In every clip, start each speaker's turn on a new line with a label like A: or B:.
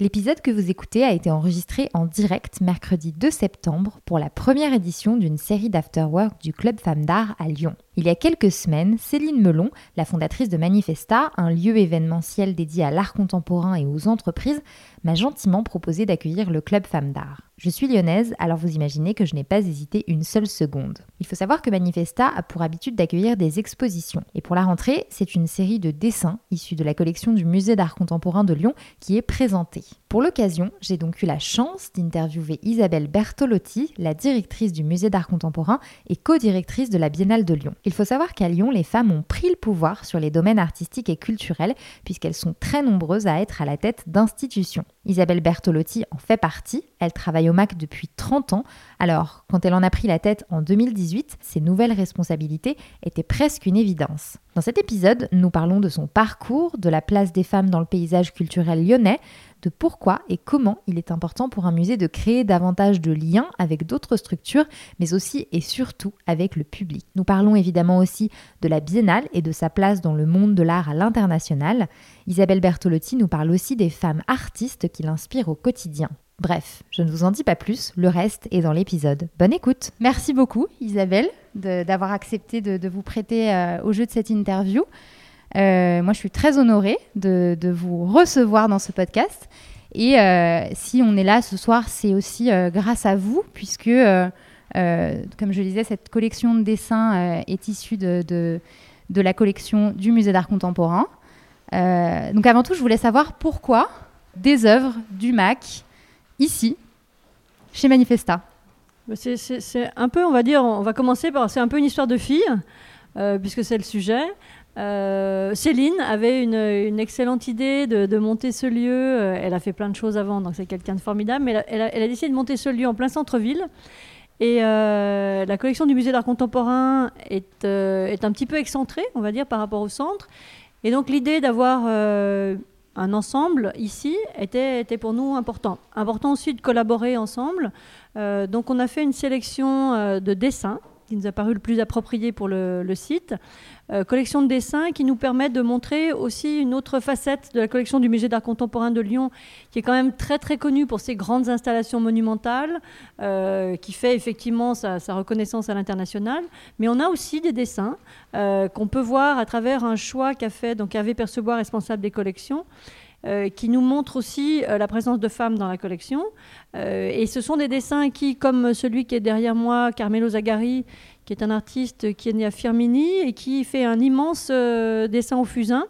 A: L'épisode que vous écoutez a été enregistré en direct mercredi 2 septembre pour la première édition d'une série d'afterwork du Club Femmes d'Art à Lyon. Il y a quelques semaines, Céline Melon, la fondatrice de Manifesta, un lieu événementiel dédié à l'art contemporain et aux entreprises, m'a gentiment proposé d'accueillir le Club Femmes d'Art. Je suis lyonnaise, alors vous imaginez que je n'ai pas hésité une seule seconde. Il faut savoir que Manifesta a pour habitude d'accueillir des expositions. Et pour la rentrée, c'est une série de dessins issus de la collection du Musée d'art contemporain de Lyon qui est présentée. Pour l'occasion, j'ai donc eu la chance d'interviewer Isabelle Bertolotti, la directrice du Musée d'art contemporain et co-directrice de la Biennale de Lyon. Il faut savoir qu'à Lyon, les femmes ont pris le pouvoir sur les domaines artistiques et culturels puisqu'elles sont très nombreuses à être à la tête d'institutions. Isabelle Bertolotti en fait partie, elle travaille au MAC depuis 30 ans, alors quand elle en a pris la tête en 2018, ses nouvelles responsabilités étaient presque une évidence. Dans cet épisode, nous parlons de son parcours, de la place des femmes dans le paysage culturel lyonnais, de pourquoi et comment il est important pour un musée de créer davantage de liens avec d'autres structures, mais aussi et surtout avec le public. Nous parlons évidemment aussi de la biennale et de sa place dans le monde de l'art à l'international. Isabelle Bertolotti nous parle aussi des femmes artistes qui l'inspirent au quotidien. Bref, je ne vous en dis pas plus, le reste est dans l'épisode. Bonne écoute. Merci beaucoup Isabelle d'avoir accepté de, vous prêter euh, au jeu de cette interview. Euh, moi, je suis très honorée de, vous recevoir dans ce podcast. Et euh, si on est là ce soir, c'est aussi euh, grâce à vous, puisque, comme je le disais, cette collection de dessins est issue de, de, la collection du Musée d'art contemporain. donc avant tout, je voulais savoir pourquoi des œuvres du MAC ici, chez Manifesta.
B: Bah, c'est un peu, on va dire, on va commencer par, c'est un peu une histoire de fille, puisque c'est le sujet. Euh, Céline avait une, excellente idée de, monter ce lieu. Euh, elle a fait plein de choses avant, donc c'est quelqu'un de formidable. Mais elle a, décidé de monter ce lieu en plein centre-ville. Et euh, la collection du musée d'art contemporain est, un petit peu excentrée, on va dire, par rapport au centre. Et donc l'idée d'avoir un ensemble ici était, était, pour nous important. Important aussi de collaborer ensemble. donc on a fait une sélection de dessins qui nous a paru le plus approprié pour le, site. Euh, collection de dessins qui nous permet de montrer aussi une autre facette de la collection du Musée d'art contemporain de Lyon, qui est quand même très très connue pour ses grandes installations monumentales, euh, qui fait effectivement sa, reconnaissance à l'international. Mais on a aussi des dessins euh, qu'on peut voir à travers un choix qu'a fait donc Hervé Percebois, responsable des collections. Qui nous montrent aussi la présence de femmes dans la collection. et ce sont des dessins qui, comme celui qui est derrière moi, Carmelo Zagari, qui est un artiste qui est né à Firmini et qui fait un immense euh, dessin au fusain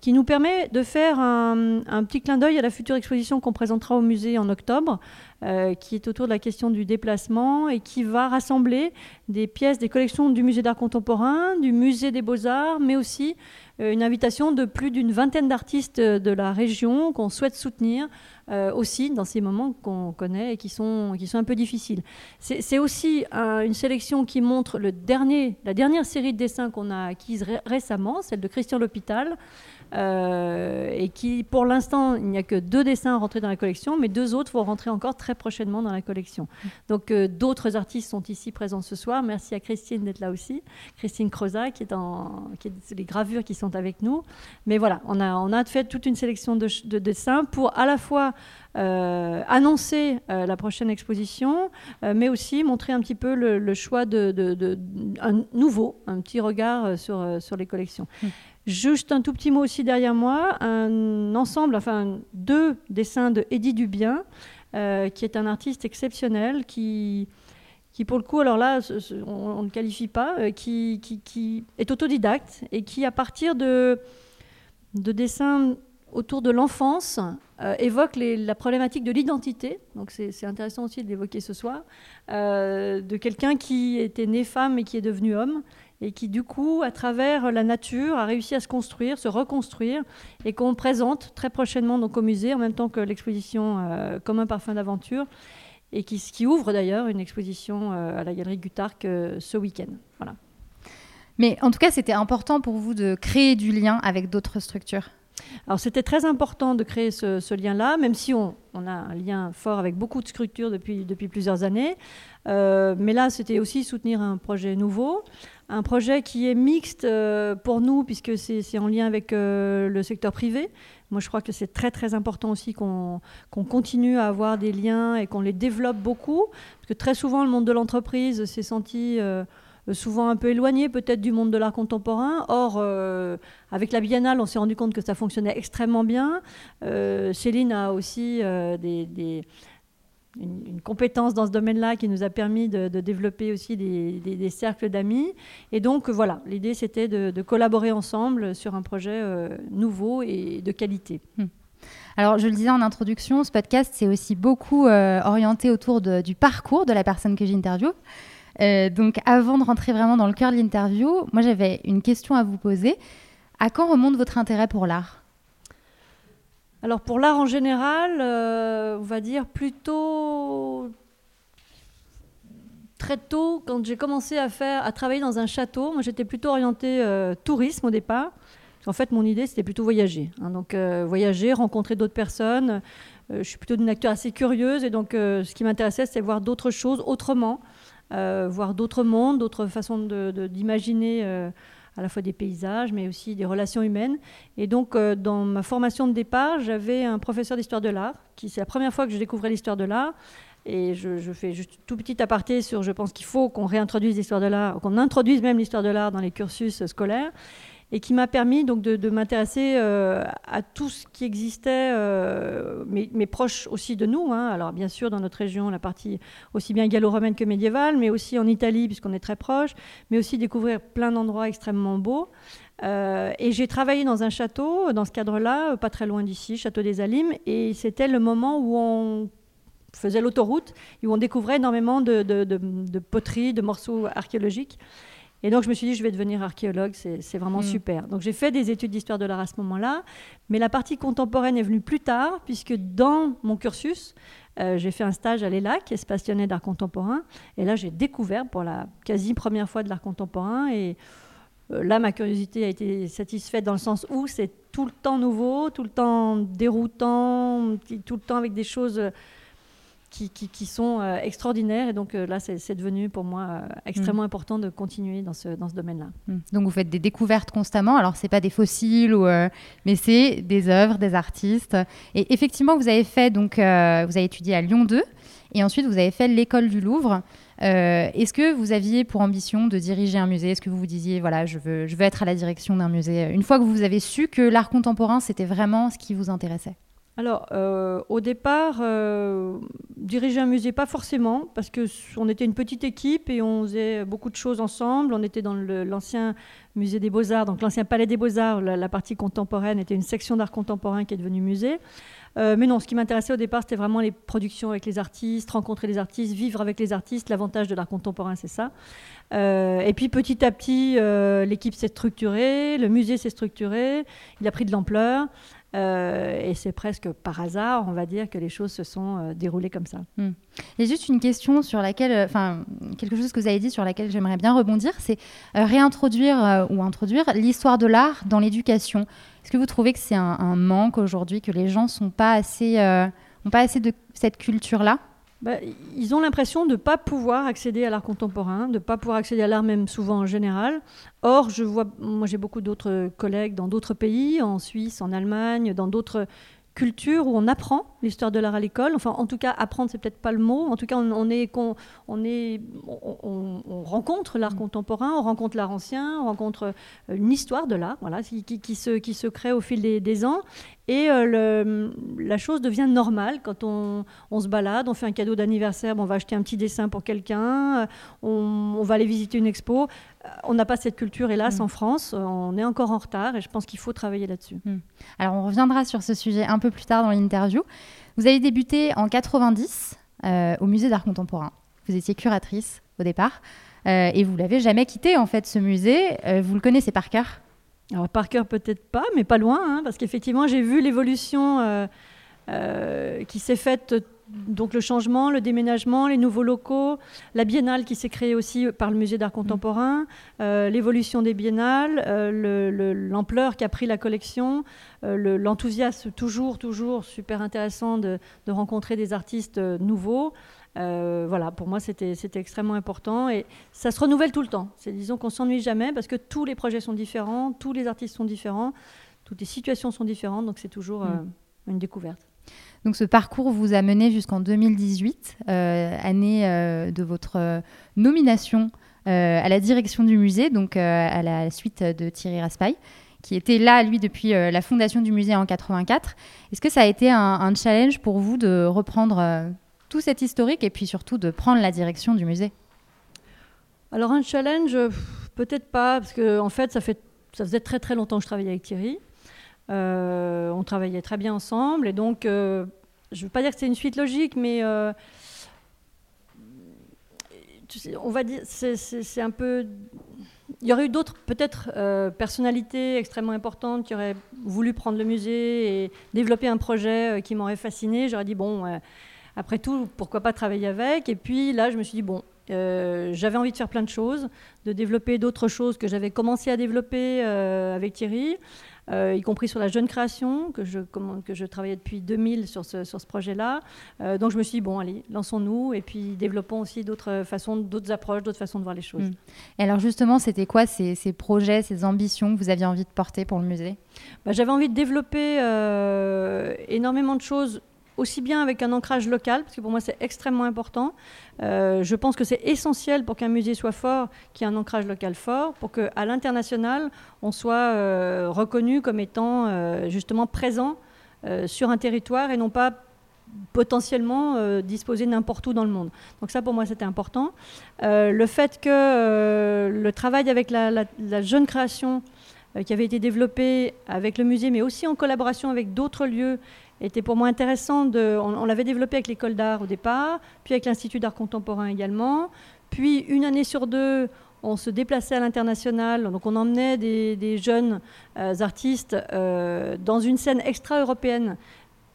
B: qui nous permet de faire un, petit clin d'œil à la future exposition qu'on présentera au musée en octobre, euh, qui est autour de la question du déplacement et qui va rassembler des pièces des collections du musée d'art contemporain, du musée des beaux-arts, mais aussi euh, une invitation de plus d'une vingtaine d'artistes de la région qu'on souhaite soutenir euh, aussi dans ces moments qu'on connaît et qui sont, qui sont un peu difficiles. C'est aussi une sélection qui montre le dernier, la dernière série de dessins qu'on a acquise récemment, celle de Christian L'Hôpital, euh, et qui, pour l'instant, il n'y a que deux dessins rentrés dans la collection, mais deux autres vont rentrer encore très prochainement dans la collection. Donc, euh, d'autres artistes sont ici présents ce soir. Merci à Christine d'être là aussi, Christine Crozat, qui est en, qui est, les gravures qui sont avec nous. Mais voilà, on a, on a fait toute une sélection de, dessins pour à la fois euh, annoncer la prochaine exposition, mais aussi montrer un petit peu le, choix de, de, un nouveau, un petit regard sur, sur les collections. Mmh. Juste un tout petit mot aussi derrière moi, un ensemble, enfin deux dessins de Eddie Dubien, euh, qui est un artiste exceptionnel, qui, pour le coup, alors là, on ne qualifie pas, euh, qui, est autodidacte et qui, à partir de, de dessins autour de l'enfance évoque la problématique de l'identité. Donc c'est intéressant aussi de l'évoquer ce soir, de quelqu'un qui était né femme et qui est devenu homme et qui du coup, à travers la nature, a réussi à se construire, se reconstruire, et qu'on présente très prochainement donc au musée, en même temps que l'exposition euh, Comme un parfum d'aventure, et qui, ouvre d'ailleurs une exposition euh, à la Galerie Gutarc euh, ce week-end. Voilà.
C: Mais en tout cas, c'était important pour vous de créer du lien avec d'autres structures
B: alors c'était très important de créer ce, lien-là, même si on, a un lien fort avec beaucoup de structures depuis, plusieurs années. mais là, c'était aussi soutenir un projet nouveau, un projet qui est mixte euh, pour nous, puisque c'est en lien avec euh, le secteur privé. Moi, je crois que c'est très très important aussi qu'on continue à avoir des liens et qu'on les développe beaucoup, parce que très souvent, le monde de l'entreprise s'est senti euh, souvent un peu éloigné peut-être du monde de l'art contemporain. Or, avec la Biennale, on s'est rendu compte que ça fonctionnait extrêmement bien. Céline a aussi une, compétence dans ce domaine-là qui nous a permis de, développer aussi des, cercles d'amis. Et donc voilà, l'idée c'était de, collaborer ensemble sur un projet euh, nouveau et de qualité. Hmm.
C: Alors, je le disais en introduction, ce podcast, c'est aussi beaucoup euh, orienté autour du parcours de la personne que j'interviewe. Euh, donc, avant de rentrer vraiment dans le cœur de l'interview, moi, j'avais une question à vous poser. À quand remonte votre intérêt pour l'art?
B: Alors pour l'art en général, euh, on va dire plutôt très tôt, quand j'ai commencé à faire, à travailler dans un château, moi j'étais plutôt orientée euh, tourisme au départ. En fait, mon idée c'était plutôt voyager. Hein. donc voyager, rencontrer d'autres personnes. je suis plutôt une acteur assez curieuse et donc ce qui m'intéressait c'était voir d'autres choses autrement, voir d'autres mondes, d'autres façons d'imaginer à la fois des paysages, mais aussi des relations humaines. Et donc, euh, dans ma formation de départ, j'avais un professeur d'histoire de l'art, qui c'est la première fois que je découvrais l'histoire de l'art. Et je, fais juste tout petit aparté sur, je pense qu'il faut qu'on réintroduise l'histoire de l'art, qu'on introduise même l'histoire de l'art dans les cursus scolaires et qui m'a permis donc de, m'intéresser euh, à tout ce qui existait, euh, mais, proche aussi de nous. Hein. Alors bien sûr dans notre région, la partie aussi bien gallo-romaine que médiévale, mais aussi en Italie puisqu'on est très proche, mais aussi découvrir plein d'endroits extrêmement beaux. Euh, et j'ai travaillé dans un château, dans ce cadre-là, pas très loin d'ici, Château des Alimes, et c'était le moment où on faisait l'autoroute où on découvrait énormément de poteries, de morceaux archéologiques. Et donc je me suis dit, je vais devenir archéologue, c'est vraiment mm. super. Donc j'ai fait des études d'histoire de l'art à ce moment-là, mais la partie contemporaine est venue plus tard, puisque dans mon cursus, euh, j'ai fait un stage à l'ELAC, espace lyonnais d'art contemporain, et là j'ai découvert pour la quasi première fois de l'art contemporain, et euh, là ma curiosité a été satisfaite dans le sens où c'est tout le temps nouveau, tout le temps déroutant, tout le temps avec des choses qui, qui, sont euh, extraordinaires. Et donc euh, là, c'est devenu pour moi euh, extrêmement mm. important de continuer dans ce, dans ce domaine-là.
C: Mm. Donc vous faites des découvertes constamment. Alors, ce n'est pas des fossiles, ou, mais c'est des œuvres, des artistes. Et effectivement, vous avez fait, donc, vous avez étudié à Lyon 2. Et ensuite, vous avez fait l'école du Louvre. Est-ce que vous aviez pour ambition de diriger un musée? Est-ce que vous vous diriez, voilà, je veux, je veux être à la direction d'un musée? Une fois que vous avez su que l'art contemporain, c'était vraiment ce qui vous intéressait?
B: Alors, euh, au départ, euh, diriger un musée, pas forcément, parce qu'on était une petite équipe et on faisait beaucoup de choses ensemble. On était dans l'ancien musée des Beaux-Arts, donc l'ancien palais des Beaux-Arts. La, partie contemporaine était une section d'art contemporain qui est devenue musée. Euh, mais non, ce qui m'intéressait au départ, c'était vraiment les productions avec les artistes, rencontrer les artistes, vivre avec les artistes. L'avantage de l'art contemporain, c'est ça. et puis petit à petit, l'équipe s'est structurée, le musée s'est structuré, il a pris de l'ampleur. Euh, et c'est presque par hasard, on va dire, que les choses se sont euh, déroulées comme ça.
C: Y a juste une question sur laquelle, euh, enfin, quelque chose que vous avez dit sur laquelle j'aimerais bien rebondir, c'est réintroduire ou introduire l'histoire de l'art dans l'éducation. Est-ce que vous trouvez que c'est un, manque aujourd'hui, que les gens sont pas assez, pas assez de cette culture-là?
B: Bah, ils ont l'impression de ne pas pouvoir accéder à l'art contemporain, de ne pas pouvoir accéder à l'art même souvent en général. Or, je vois, moi j'ai beaucoup d'autres collègues dans d'autres pays, en Suisse, en Allemagne, dans d'autres culture où on apprend l'histoire de l'art à l'école. Enfin, en tout cas, apprendre, c'est peut-être pas le mot. En tout cas, on, est, on, est, on, rencontre l'art mm. contemporain, on rencontre l'art ancien, on rencontre euh, une histoire de l'art, voilà, qui, qui, se, qui se crée au fil des, ans. Et euh, le, la chose devient normale quand on, se balade, on fait un cadeau d'anniversaire, on va acheter un petit dessin pour quelqu'un, euh, on, va aller visiter une expo. on n'a pas cette culture, hélas, mm. en France. On est encore en retard et je pense qu'il faut travailler là-dessus. Mm.
C: Alors, on reviendra sur ce sujet un peu plus tard dans l'interview. Vous avez débuté en 90 euh, au Musée d'art contemporain. Vous étiez curatrice au départ euh, et vous l'avez jamais quitté, en fait, ce musée. Euh, vous le connaissez par cœur?
B: Alors, par cœur, peut-être pas, mais pas loin, hein, parce qu'effectivement, j'ai vu l'évolution qui s'est faite donc le changement, le déménagement, les nouveaux locaux, la biennale qui s'est créée aussi par le musée d'art contemporain, euh, l'évolution des biennales, euh, l'ampleur qu'a pris la collection, euh, l'enthousiasme toujours, toujours super intéressant de, rencontrer des artistes nouveaux. Voilà, pour moi, c'était extrêmement important et ça se renouvelle tout le temps. C'est disons qu'on s'ennuie jamais parce que tous les projets sont différents, tous les artistes sont différents, toutes les situations sont différentes, donc c'est toujours mm. une découverte.
C: Donc ce parcours vous a mené jusqu'en 2018, euh, année euh, de votre euh, nomination à la direction du musée, donc à la suite de Thierry Raspail, qui était là, lui, depuis la fondation du musée en 84. Est-ce que ça a été un, challenge pour vous de reprendre tout cet historique et puis surtout de prendre la direction du musée
B: Alors un challenge, peut-être pas, parce que en fait ça, fait, faisait très très longtemps que je travaillais avec Thierry. Euh, on travaillait très bien ensemble et donc, euh, je ne veux pas dire que c'est une suite logique, mais euh, on va dire, c'est un peu. Il y aurait eu d'autres, peut-être, personnalités extrêmement importantes qui auraient voulu prendre le musée et développer un projet qui m'aurait fasciné. J'aurais dit, bon, après tout, pourquoi pas travailler avec? Et puis là, je me suis dit, bon, j'avais envie de faire plein de choses, de développer d'autres choses que j'avais commencé à développer avec Thierry. Euh, y compris sur la jeune création, que je, que je travaillais depuis 2000 sur ce, sur ce projet-là. Euh, donc je me suis dit, bon, allez, lançons-nous et puis développons aussi d'autres façons, d'autres approches, d'autres façons de voir les choses. Mm.
C: Et alors justement, c'était quoi ces, ces, projets, ces ambitions que vous aviez envie de porter pour le musée?
B: Bah, J'avais envie de développer euh, énormément de choses aussi bien avec un ancrage local, parce que pour moi c'est extrêmement important. Euh, je pense que c'est essentiel pour qu'un musée soit fort, qu'il y ait un ancrage local fort, pour qu'à l'international, on soit euh, reconnu comme étant euh, justement présent sur un territoire et non pas potentiellement disposé n'importe où dans le monde. Donc ça pour moi c'était important. le fait que le travail avec la, jeune création qui avait été développé avec le musée, mais aussi en collaboration avec d'autres lieux était pour moi intéressant. De, on, l'avait développé avec l'école d'art au départ, puis avec l'Institut d'art contemporain également. Puis une année sur deux, on se déplaçait à l'international, donc on emmenait des, jeunes euh, artistes euh, dans une scène extra-européenne,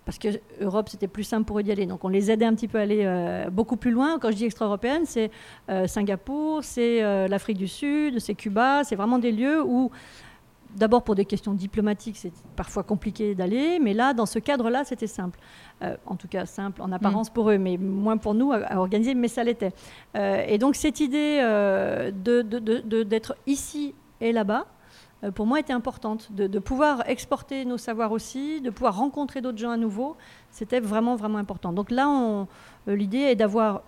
B: parce que Europe c'était plus simple pour eux d'y aller, donc on les aidait un petit peu à aller euh, beaucoup plus loin. Quand je dis extra-européenne, c'est Singapour, c'est l'Afrique du Sud, c'est Cuba, c'est vraiment des lieux où D'abord pour des questions diplomatiques, c'est parfois compliqué d'aller, mais là, dans ce cadre-là, c'était simple. Euh, en tout cas, simple en apparence mm. pour eux, mais moins pour nous à, organiser, mais ça l'était. Euh, et donc cette idée euh, d'être ici et là-bas, pour moi, était importante. De, pouvoir exporter nos savoirs aussi, de pouvoir rencontrer d'autres gens à nouveau, c'était vraiment, vraiment important. Donc là, l'idée est d'avoir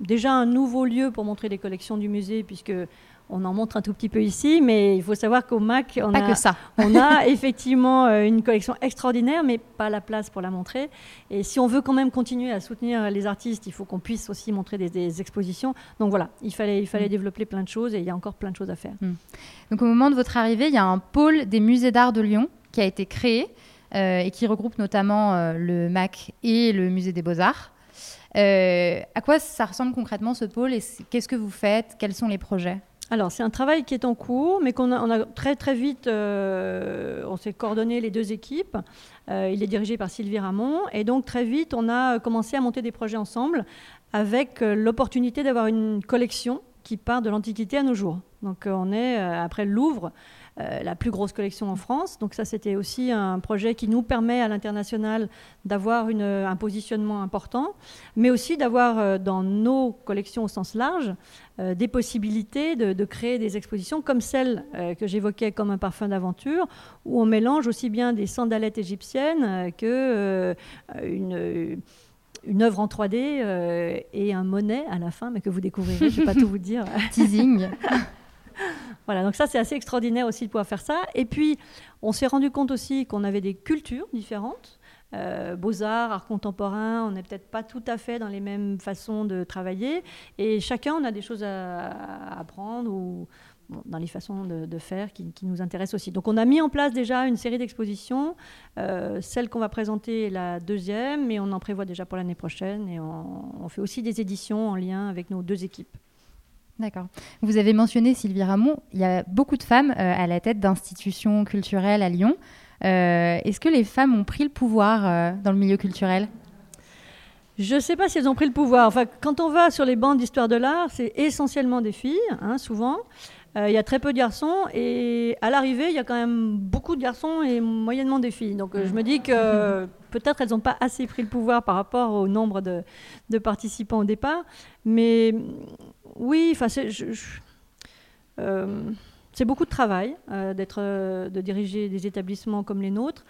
B: déjà un nouveau lieu pour montrer les collections du musée, puisque on en montre un tout petit peu ici, mais il faut savoir qu'au MAC, on, a, on a effectivement euh, une collection extraordinaire, mais pas la place pour la montrer. Et si on veut quand même continuer à soutenir les artistes, il faut qu'on puisse aussi montrer des, expositions. Donc voilà, il fallait, il fallait mm. développer plein de choses et il y a encore plein de choses à faire. Mm.
C: Donc au moment de votre arrivée, il y a un pôle des musées d'art de Lyon qui a été créé euh, et qui regroupe notamment euh, le MAC et le musée des beaux-arts. à quoi ça ressemble concrètement ce pôle et qu'est-ce que vous faites? Quels sont les projets?
B: Alors, c'est un travail qui est en cours, mais qu'on a, très très vite, euh, on s'est coordonné les deux équipes. Euh, il est dirigé par Sylvie Ramon, et donc très vite, on a commencé à monter des projets ensemble, avec euh, l'opportunité d'avoir une collection qui part de l'Antiquité à nos jours. Donc, on est après le Louvre. Euh, la plus grosse collection en France. Donc ça, c'était aussi un projet qui nous permet à l'international d'avoir un positionnement important, mais aussi d'avoir euh, dans nos collections au sens large euh, des possibilités de, créer des expositions comme celle que j'évoquais comme un parfum d'aventure, où on mélange aussi bien des sandalettes égyptiennes que une une œuvre en 3D et un monnaie à la fin, mais que vous découvrirez, je ne vais pas tout vous dire.
C: Teasing.
B: Voilà, donc ça c'est assez extraordinaire aussi de pouvoir faire ça. Et puis on s'est rendu compte aussi qu'on avait des cultures différentes. Euh, beaux-arts, art contemporain, on n'est peut-être pas tout à fait dans les mêmes façons de travailler. Et chacun, on a des choses à, apprendre ou dans les façons de, faire qui, nous intéressent aussi. Donc on a mis en place déjà une série d'expositions. Euh, celle qu'on va présenter est la deuxième, mais on en prévoit déjà pour l'année prochaine. Et on, fait aussi des éditions en lien avec nos deux équipes.
C: D'accord. Vous avez mentionné Sylvie Ramon, il y a beaucoup de femmes euh, à la tête d'institutions culturelles à Lyon. Euh, est-ce que les femmes ont pris le pouvoir dans le milieu culturel?
B: Je ne sais pas si elles ont pris le pouvoir. Enfin, quand on va sur les bancs d'histoire de l'art, c'est essentiellement des filles, hein, souvent. Euh, il y a très peu de garçons et à l'arrivée, il y a quand même beaucoup de garçons et moyennement des filles. Donc euh, je me dis que peut-être elles n'ont pas assez pris le pouvoir par rapport au nombre de, participants au départ. Mais oui, enfin, c'est euh, beaucoup de travail d'être, de diriger des établissements comme les nôtres.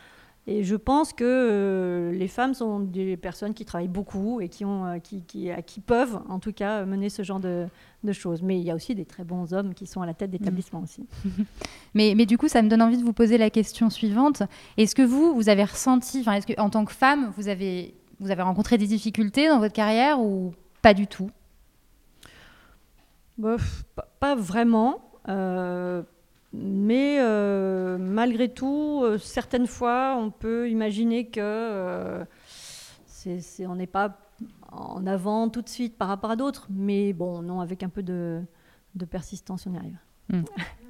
B: Et je pense que euh, les femmes sont des personnes qui travaillent beaucoup et qui, ont, euh, qui, qui, qui peuvent, en tout cas, mener ce genre de, de, choses. Mais il y a aussi des très bons hommes qui sont à la tête d'établissements aussi.
C: mais, mais du coup, ça me donne envie de vous poser la question suivante. Est-ce que vous, vous avez ressenti, est-ce que en tant que femme, vous avez, vous avez rencontré des difficultés dans votre carrière ou pas du tout?
B: Pas vraiment. Euh, mais euh, malgré tout, euh, certaines fois, on peut imaginer que euh, on n'est pas en avant tout de suite par rapport à d'autres. Mais bon, non, avec un peu de, persistance, on y arrive.
C: Hmm.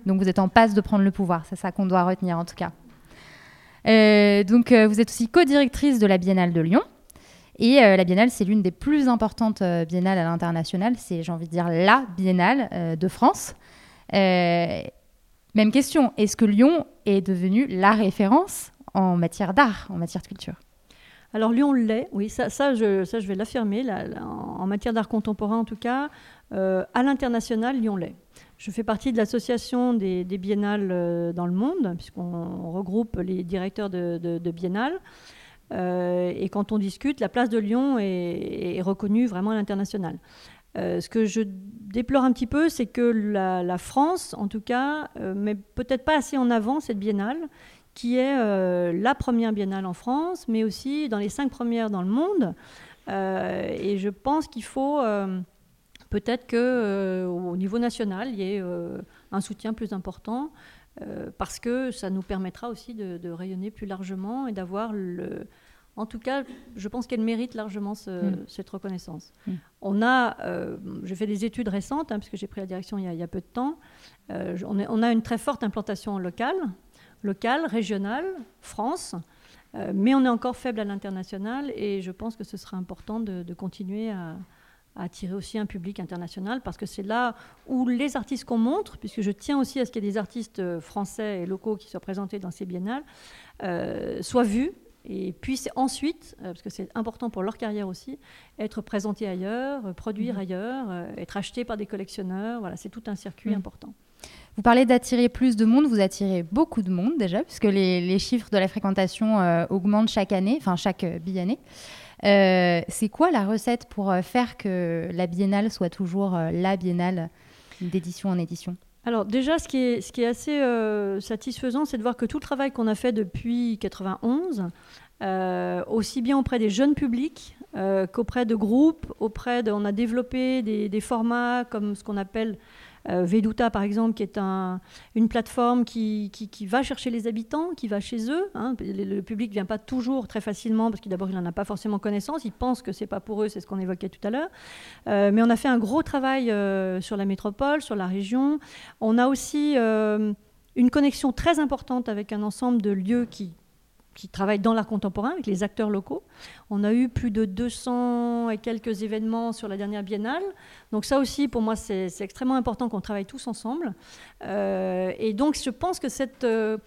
C: Donc vous êtes en passe de prendre le pouvoir, c'est ça qu'on doit retenir en tout cas. donc vous êtes aussi co-directrice de la Biennale de Lyon. Et la Biennale, c'est l'une des plus importantes biennales à l'international. C'est, j'ai envie de dire, la Biennale de France. Même question, est-ce que Lyon est devenu la référence en matière d'art, en matière de culture?
B: Alors Lyon l'est, oui, ça, je vais l'affirmer, en matière d'art contemporain en tout cas, euh, à l'international, Lyon l'est. Je fais partie de l'association des, biennales euh, dans le monde, puisqu'on regroupe les directeurs de, biennales. Euh, et quand on discute, la place de Lyon est reconnue vraiment à l'international. Euh, ce que je déplore un petit peu, c'est que la, France, en tout cas, euh, met peut-être pas assez en avant cette biennale, qui est euh, la première biennale en France, mais aussi dans les cinq premières dans le monde. et je pense qu'il faut peut-être qu'au niveau national, il y ait un soutien plus important, parce que ça nous permettra aussi de rayonner plus largement et d'avoir le en tout cas, je pense qu'elle mérite largement mm. cette reconnaissance. Mm. On a, euh, j'ai fait des études récentes, hein, puisque j'ai pris la direction il y a, peu de temps. Euh, on, a une très forte implantation locale, locale, régionale, France, euh, mais on est encore faible à l'international et je pense que ce sera important de, continuer à, attirer aussi un public international parce que c'est là où les artistes qu'on montre, puisque je tiens aussi à ce qu'il y ait des artistes français et locaux qui soient présentés dans ces biennales, soient vus et puis ensuite, euh, parce que c'est important pour leur carrière aussi, être présenté ailleurs, euh, produire mhm. ailleurs, euh, être acheté par des collectionneurs. Voilà, c'est tout un circuit mhm. important.
C: Vous parlez d'attirer plus de monde, vous attirez beaucoup de monde déjà, puisque les, chiffres de la fréquentation augmentent chaque année, enfin chaque biennée. c'est quoi la recette pour faire que la biennale soit toujours la biennale d'édition en édition?
B: Alors déjà, ce qui est, assez euh, satisfaisant, c'est de voir que tout le travail qu'on a fait depuis 91, euh, aussi bien auprès des jeunes publics euh, qu'auprès de groupes, auprès de, on a développé des, formats comme ce qu'on appelle Veduta, par exemple, qui est une plateforme qui, va chercher les habitants, qui va chez eux. Hein. Le, public ne vient pas toujours très facilement parce qu'il il n'en a pas forcément connaissance. Il pense que ce n'est pas pour eux, c'est ce qu'on évoquait tout à l'heure. Euh, mais on a fait un gros travail euh, sur la métropole, sur la région. On a aussi une connexion très importante avec un ensemble de lieux qui qui travaillent dans l'art contemporain avec les acteurs locaux. On a eu plus de 200 et quelques événements sur la dernière biennale. Donc ça aussi, pour moi, c'est extrêmement important qu'on travaille tous ensemble. Euh, et donc je pense que cette... Euh,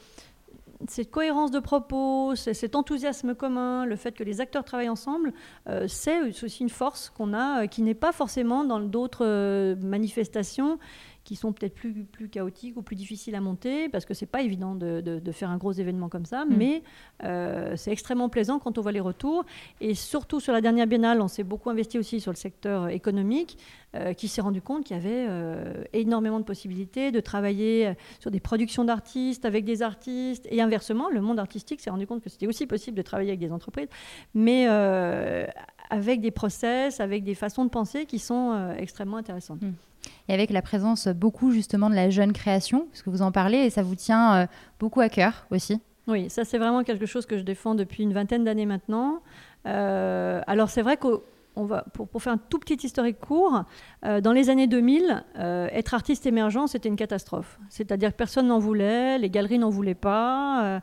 B: cohérence de propos, cet enthousiasme commun, le fait que les acteurs travaillent ensemble, euh, c'est aussi une force qu'on a, qui n'est pas forcément dans d'autres manifestations qui sont peut-être plus, plus chaotiques ou plus difficiles à monter, parce que c'est pas évident de, de, faire un gros événement comme ça, mm. mais euh, c'est extrêmement plaisant quand on voit les retours. Et surtout sur la dernière biennale, on s'est beaucoup investi aussi sur le secteur économique, euh, qui s'est rendu compte qu'il y avait euh, énormément de possibilités de travailler sur des productions d'artistes, avec des artistes, et inversement, le monde artistique s'est rendu compte que c'était aussi possible de travailler avec des entreprises, mais avec des process, avec des façons de penser qui sont extrêmement intéressantes. Mm.
C: Avec la présence beaucoup justement de la jeune création, parce que vous en parlez et ça vous tient beaucoup à cœur aussi.
B: Oui, ça c'est vraiment quelque chose que je défends depuis une vingtaine d'années maintenant. alors c'est vrai que va, pour, faire un tout petit historique court, euh, dans les années 2000, euh, être artiste émergent, c'était une catastrophe. C'est-à-dire que personne n'en voulait, les galeries n'en voulaient pas.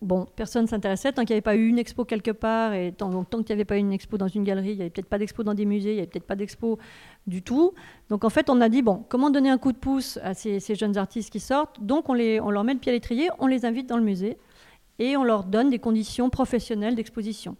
B: Bon, personne ne s'intéressait. Tant qu'il n'y avait pas eu une expo quelque part, et tant, qu'il n'y avait pas eu une expo dans une galerie, il n'y avait peut-être pas d'expo dans des musées, il n'y avait peut-être pas d'expo du tout. Donc en fait, on a dit, bon, comment donner un coup de pouce à ces, jeunes artistes qui sortent? Donc on, les, on leur met le pied à l'étrier, on les invite dans le musée, et on leur donne des conditions professionnelles d'exposition.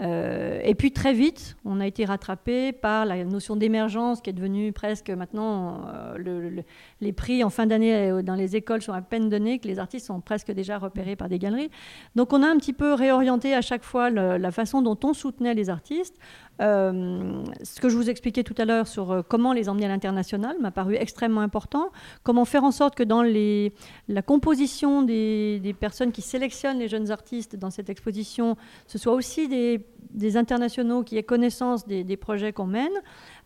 B: Euh, et puis très vite, on a été rattrapé par la notion d'émergence qui est devenue presque maintenant euh, les prix en fin d'année euh, dans les écoles sont à peine donnés, que les artistes sont presque déjà repérés par des galeries. Donc on a un petit peu réorienté à chaque fois la façon dont on soutenait les artistes. Ce que je vous expliquais tout à l'heure sur comment les emmener à l'international m'a paru extrêmement important. Comment faire en sorte que dans la composition des, personnes qui sélectionnent les jeunes artistes dans cette exposition, ce soit aussi des internationaux qui aient connaissance des, projets qu'on mène.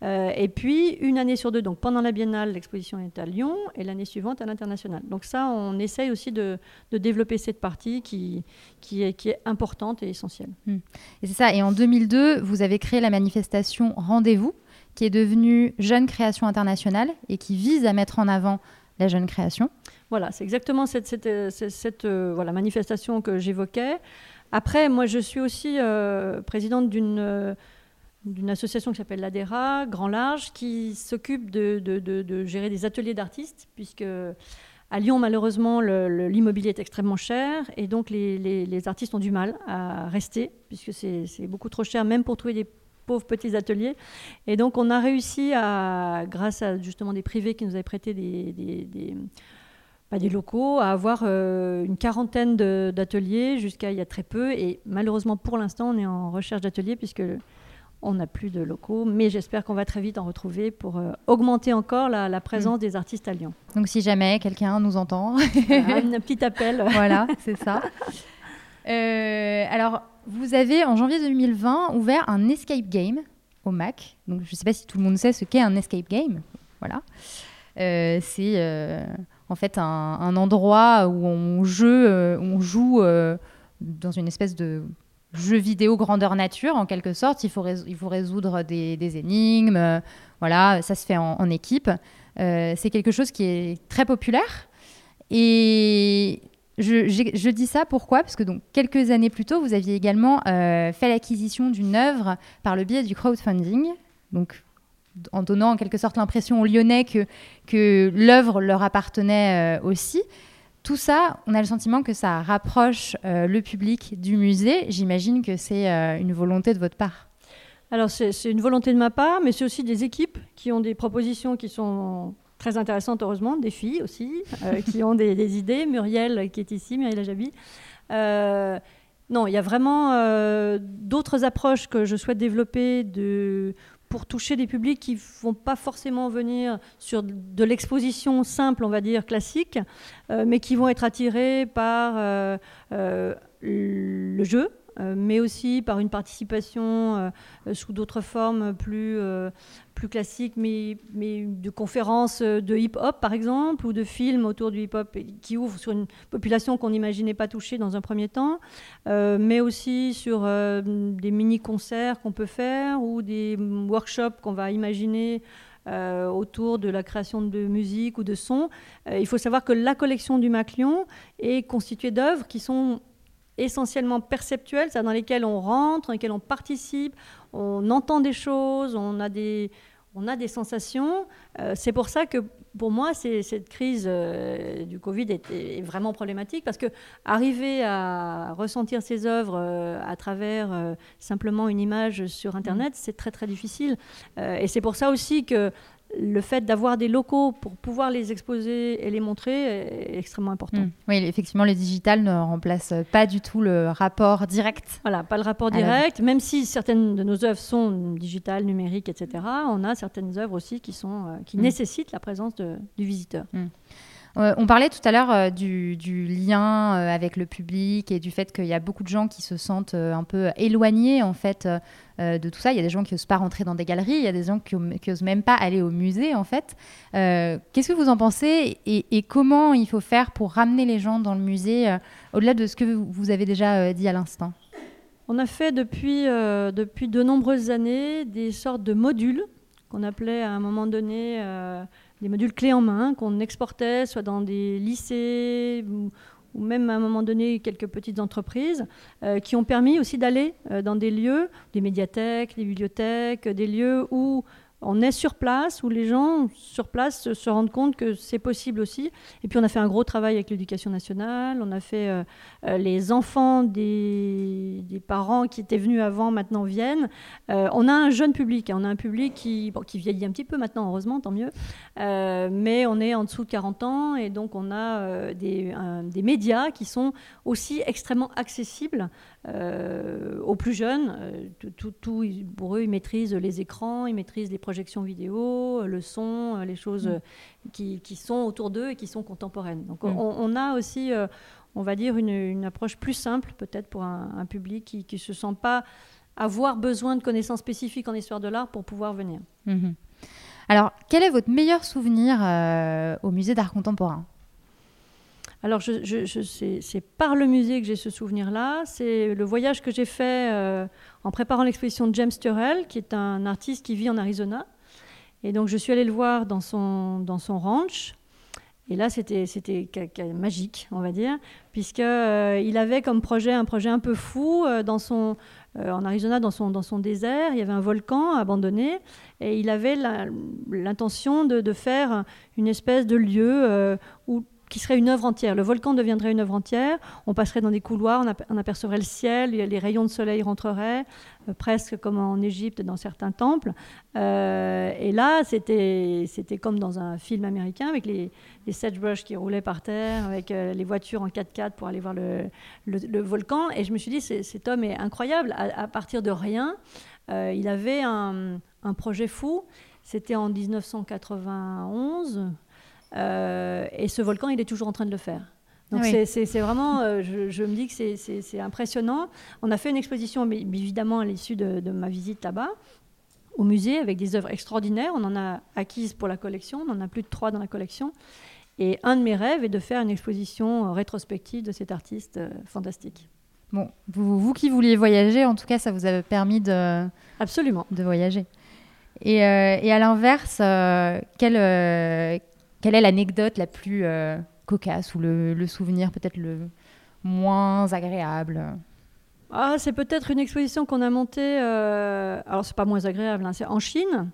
B: Euh, et puis, une année sur deux, donc pendant la biennale, l'exposition est à Lyon et l'année suivante à l'international. Donc ça, on essaye aussi de, développer cette partie qui, qui, est, qui est importante et essentielle.
C: Hmm. Et c'est ça. Et en 2002, vous avez créé la manifestation Rendez-vous, qui est devenue Jeune Création Internationale et qui vise à mettre en avant la jeune création.
B: Voilà, c'est exactement cette, cette, cette, euh, voilà, manifestation que j'évoquais. Après, moi, je suis aussi euh, présidente d'une euh, d'une association qui s'appelle l'ADERA, Grand Large, qui s'occupe de, gérer des ateliers d'artistes, puisque à Lyon, malheureusement, l'immobilier est extrêmement cher, et donc les, artistes ont du mal à rester, puisque c'est beaucoup trop cher, même pour trouver des pauvres petits ateliers. Et donc, on a réussi à, grâce à justement des privés qui nous avaient prêté des locaux, à avoir euh, une quarantaine d'ateliers jusqu'à il y a très peu. Et malheureusement, pour l'instant, on est en recherche d'ateliers puisque on n'a plus de locaux. Mais j'espère qu'on va très vite en retrouver pour euh, augmenter encore la, présence mm. des artistes à Lyon.
C: Donc si jamais quelqu'un nous entend,
B: un petit appel.
C: voilà, c'est ça. Euh, alors, vous avez en janvier 2020 ouvert un escape game au MAC. Donc je ne sais pas si tout le monde sait ce qu'est un escape game. Voilà. c'est en fait un, endroit où on, jeu, euh, on joue euh, dans une espèce de jeu vidéo grandeur nature en quelque sorte. Il faut, il faut résoudre des, énigmes. Euh, voilà, ça se fait en, équipe. c'est quelque chose qui est très populaire. Et je, je, dis ça pourquoi? Parce que donc, quelques années plus tôt, vous aviez également fait l'acquisition d'une œuvre par le biais du crowdfunding. Donc, en donnant en quelque sorte l'impression aux Lyonnais que, que l'œuvre leur appartenait euh, aussi. Tout ça, on a le sentiment que ça rapproche euh, le public du musée. J'imagine que c'est euh, une volonté de votre part.
B: Alors c'est une volonté de ma part, mais c'est aussi des équipes qui ont des propositions qui sont très intéressantes, heureusement, des filles aussi, qui ont des, idées. Muriel qui est ici, Muriel Ajabi. non, il y a vraiment d'autres approches que je souhaite développer de, pour toucher des publics qui ne vont pas forcément venir sur de l'exposition simple, on va dire, classique, euh, mais qui vont être attirés par euh, euh, le jeu, mais aussi par une participation euh, sous d'autres formes plus, euh, plus classiques, mais, mais de conférences de hip-hop par exemple, ou de films autour du hip-hop qui ouvrent sur une population qu'on n'imaginait pas toucher dans un premier temps, mais aussi sur des mini-concerts qu'on peut faire ou des workshops qu'on va imaginer. autour de la création de musique ou de son. il faut savoir que la collection du Maclion est constituée d'œuvres qui sont essentiellement perceptuelles, c'est dans lesquelles on rentre, dans lesquelles on participe, on entend des choses, on a des, on a des sensations. Euh, c'est pour ça que pour moi, cette crise euh, du Covid est, vraiment problématique parce que arriver à ressentir ces œuvres euh, à travers simplement une image sur Internet, mmh. c'est très très difficile. et c'est pour ça aussi que le fait d'avoir des locaux pour pouvoir les exposer et les montrer est extrêmement important.
C: Hmm. Oui, effectivement, le digital ne remplace pas du tout le rapport direct.
B: Voilà, pas le rapport direct, même si certaines de nos œuvres sont digitales, numériques, etc. On a certaines œuvres aussi qui, sont, euh, qui hmm. nécessitent la présence du visiteur. Hmm.
C: on parlait tout à l'heure du, lien avec le public et du fait qu'il y a beaucoup de gens qui se sentent un peu éloignés en fait de tout ça. Il y a des gens qui n'osent pas rentrer dans des galeries, il y a des gens qui n'osent même pas aller au musée en fait. Qu'est-ce que vous en pensez et, comment il faut faire pour ramener les gens dans le musée au-delà de ce que vous avez déjà dit à l'instant?
B: On a fait depuis, euh, depuis de nombreuses années des sortes de modules qu'on appelait à un moment donné euh, des modules clés en main, qu'on exportait soit dans des lycées ou, même à un moment donné quelques petites entreprises, euh, qui ont permis aussi d'aller dans des lieux, des médiathèques, des bibliothèques, des lieux où on est sur place, où les gens sur place se rendent compte que c'est possible aussi. Et puis on a fait un gros travail avec l'éducation nationale, on a fait euh, euh, les enfants des, parents qui étaient venus avant, maintenant viennent. Euh, on a un jeune public, hein. on a un public qui, vieillit un petit peu maintenant, heureusement, tant mieux. mais on est en dessous de 40 ans et donc on a des, des médias qui sont aussi extrêmement accessibles euh, aux plus jeunes, euh, tout, tout, pour eux, ils maîtrisent les écrans, ils maîtrisent les projections vidéo, le son, euh, les choses mm. qui, qui, sont autour d'eux et qui sont contemporaines. Donc mm. on, a aussi, on va dire, une, une approche plus simple peut-être pour un, public qui ne se sent pas avoir besoin de connaissances spécifiques en histoire de l'art pour pouvoir venir.
C: Mm-hmm. Alors, quel est votre meilleur souvenir au musée d'art contemporain?
B: Alors, c'est par le musée que j'ai ce souvenir-là. C'est le voyage que j'ai fait euh, en préparant l'exposition de James Turrell, qui est un artiste qui vit en Arizona. Et donc, je suis allée le voir dans son, ranch. Et là, c'était magique, on va dire, puisqu'il euh, il avait comme projet un projet un peu fou euh, son, en Arizona, dans son, dans son désert. Il y avait un volcan abandonné et il avait l'intention de, de, faire une espèce de lieu où qui serait une œuvre entière. Le volcan deviendrait une œuvre entière. On passerait dans des couloirs, on, apercevrait le ciel, les rayons de soleil rentreraient, euh, presque comme en Égypte dans certains temples. Euh, et là, c'était comme dans un film américain avec les, les sagebrush qui roulaient par terre, avec euh, les voitures en 4x4 pour aller voir le, volcan. Et je me suis dit, cet homme est incroyable. À, partir de rien, il avait un projet fou. C'était en 1991. Euh, et ce volcan, il est toujours en train de le faire. Donc c'est vraiment, euh, je, me dis que c'est impressionnant. On a fait une exposition, mais évidemment à l'issue de, ma visite là-bas, au musée, avec des œuvres extraordinaires. On en a acquises pour la collection, on en a plus de trois dans la collection. Et un de mes rêves est de faire une exposition euh, rétrospective de cet artiste fantastique.
C: Bon, vous, vous, qui vouliez voyager, en tout cas, ça vous a permis de,
B: Absolument.
C: de voyager. Et, et à l'inverse, quel, quelle est l'anecdote la plus euh, cocasse ou le, souvenir peut-être le moins agréable?
B: Ah, c'est peut-être une exposition qu'on a montée. Euh, alors, c'est pas moins agréable, hein, c'est en Chine.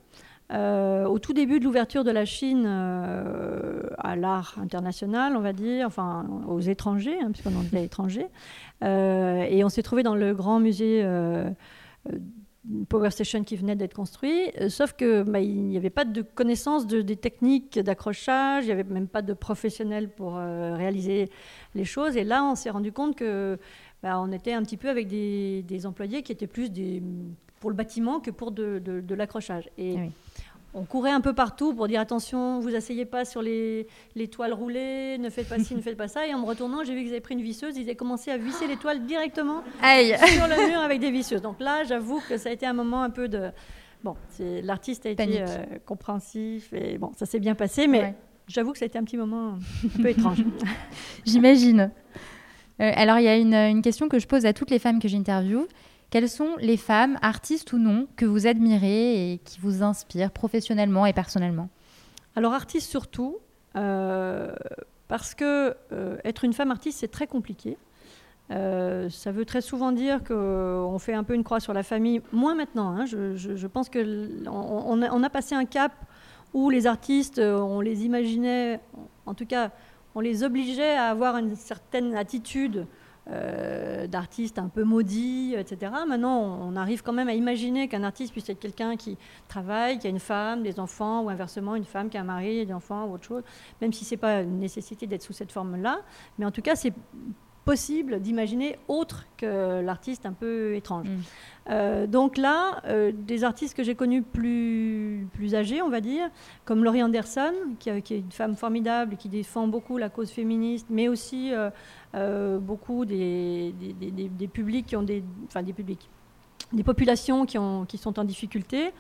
B: Euh, au tout début de l'ouverture de la Chine euh, à l'art international, on va dire, enfin aux étrangers, hein, puisqu'on en est étrangers. et on s'est trouvé dans le grand musée Power Station qui venait d'être construit, euh, sauf que bah, il n'y avait pas de connaissance de, des techniques d'accrochage, il n'y avait même pas de professionnels pour euh, réaliser les choses. Et là, on s'est rendu compte que bah, on était un petit peu avec des, employés qui étaient plus pour le bâtiment que pour de, l'accrochage. Et on courait un peu partout pour dire attention, vous asseyez pas sur les, les, toiles roulées, ne faites pas ci, ne faites pas ça. Et en me retournant, j'ai vu qu'ils avaient pris une visseuse, ils avaient commencé à visser les toiles directement sur le mur avec des visseuses. Donc là, j'avoue que ça a été un moment un peu de. Bon, l'artiste a été euh, compréhensif et bon, ça s'est bien passé, mais j'avoue que ça a été un petit moment un peu étrange.
C: J'imagine. Euh, alors, il y a une, une, question que je pose à toutes les femmes que j'interviewe. Quelles sont les femmes, artistes ou non, que vous admirez et qui vous inspirent professionnellement et personnellement?
B: Alors artiste surtout, euh, parce que euh, être une femme artiste, c'est très compliqué. Euh, ça veut très souvent dire qu'on fait un peu une croix sur la famille. Moins maintenant. Hein. je, pense qu'on on a, passé un cap où les artistes, on les imaginait, en tout cas, on les obligeait à avoir une certaine attitude euh, d'artistes un peu maudits, etc. Maintenant, on arrive quand même à imaginer qu'un artiste puisse être quelqu'un qui travaille, qui a une femme, des enfants, ou inversement, une femme qui a un mari, des enfants, ou autre chose, même si ce n'est pas une nécessité d'être sous cette forme-là. Mais en tout cas, c'est possible d'imaginer autre que l'artiste un peu étrange. Mm. donc là, des artistes que j'ai connus plus, plus âgés, on va dire, comme Laurie Anderson, qui, qui, est une femme formidable, qui défend beaucoup la cause féministe, mais aussi beaucoup des, des, des, publics qui ont des... Enfin, des publics des populations qui, ont, qui, sont en difficulté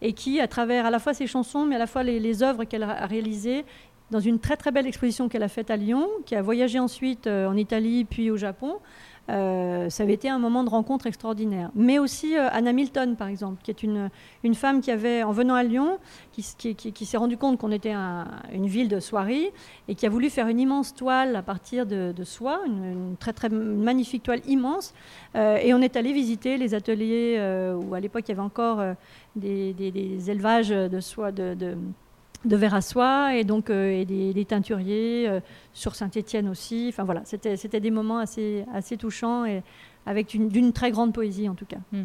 B: et qui, à travers à la fois ses chansons, mais à la fois les, les œuvres qu'elle a réalisées, dans une très très belle exposition qu'elle a faite à Lyon, qui a voyagé ensuite euh, en Italie puis au Japon, euh, ça avait été un moment de rencontre extraordinaire. Mais aussi euh, Anna Milton, par exemple, qui est une, une femme qui avait, en venant à Lyon, qui, s'est rendu compte qu'on était une ville de soierie et qui a voulu faire une immense toile à partir de, soie, une, très très magnifique toile immense. Et on est allé visiter les ateliers où à l'époque il y avait encore des, élevages de soie de de verre à soie et donc et des, teinturiers sur Saint-Étienne aussi. Enfin voilà, c'était, c'était des moments assez, assez touchants et avec une, d'une très grande poésie en tout cas. Hmm.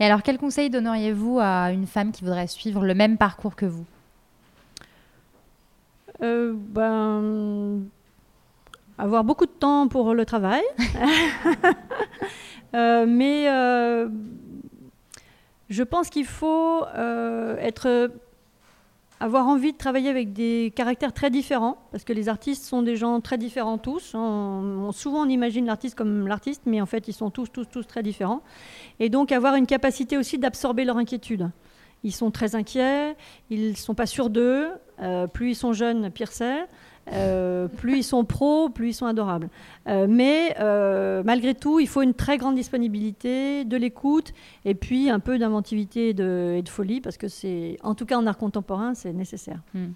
C: Et alors, quel conseil donneriez-vous à une femme qui voudrait suivre le même parcours que vous?
B: Euh, ben, Avoir beaucoup de temps pour le travail. euh, mais euh, je pense qu'il faut euh, être avoir envie de travailler avec des caractères très différents, parce que les artistes sont des gens très différents tous. On, souvent, on imagine l'artiste comme l'artiste, mais en fait, ils sont tous, tous, tous très différents. Et donc, avoir une capacité aussi d'absorber leur inquiétude. Ils sont très inquiets, ils ne sont pas sûrs d'eux. Euh, plus ils sont jeunes, pire c'est. Euh, plus ils sont pros, plus ils sont adorables. Euh, mais euh, malgré tout, il faut une très grande disponibilité, de l'écoute, et puis un peu d'inventivité et de, folie, parce que c'est, en tout cas en art contemporain, c'est nécessaire. Hmm.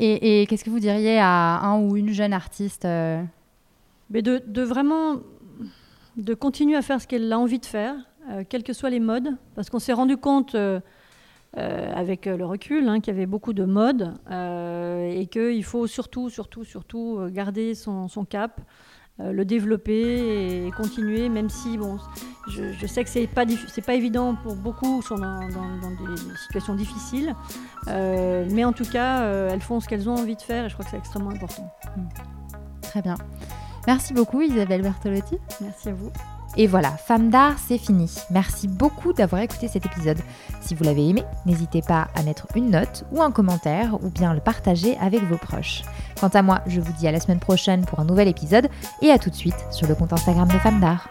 C: Et, qu'est-ce que vous diriez à un ou une jeune artiste
B: mais de, de, vraiment de continuer à faire ce qu'elle a envie de faire, quels que soient les modes, parce qu'on s'est rendu compte euh, avec euh, le recul, hein, qu'il y avait beaucoup de modes euh, et qu'il faut surtout, surtout, surtout garder son, cap. le développer et continuer, même si bon, je, sais que c'est pas c'est pas évident pour beaucoup, sont dans, des situations difficiles, mais en tout cas, elles font ce qu'elles ont envie de faire et je crois que c'est extrêmement important.
C: Très bien. Merci beaucoup Isabelle Bertolotti.
B: Merci à vous.
C: Et voilà, Femme d'art, c'est fini. Merci beaucoup d'avoir écouté cet épisode. Si vous l'avez aimé, n'hésitez pas à mettre une note ou un commentaire ou bien le partager avec vos proches. Quant à moi, je vous dis à la semaine prochaine pour un nouvel épisode et à tout de suite sur le compte Instagram de Femme d'art.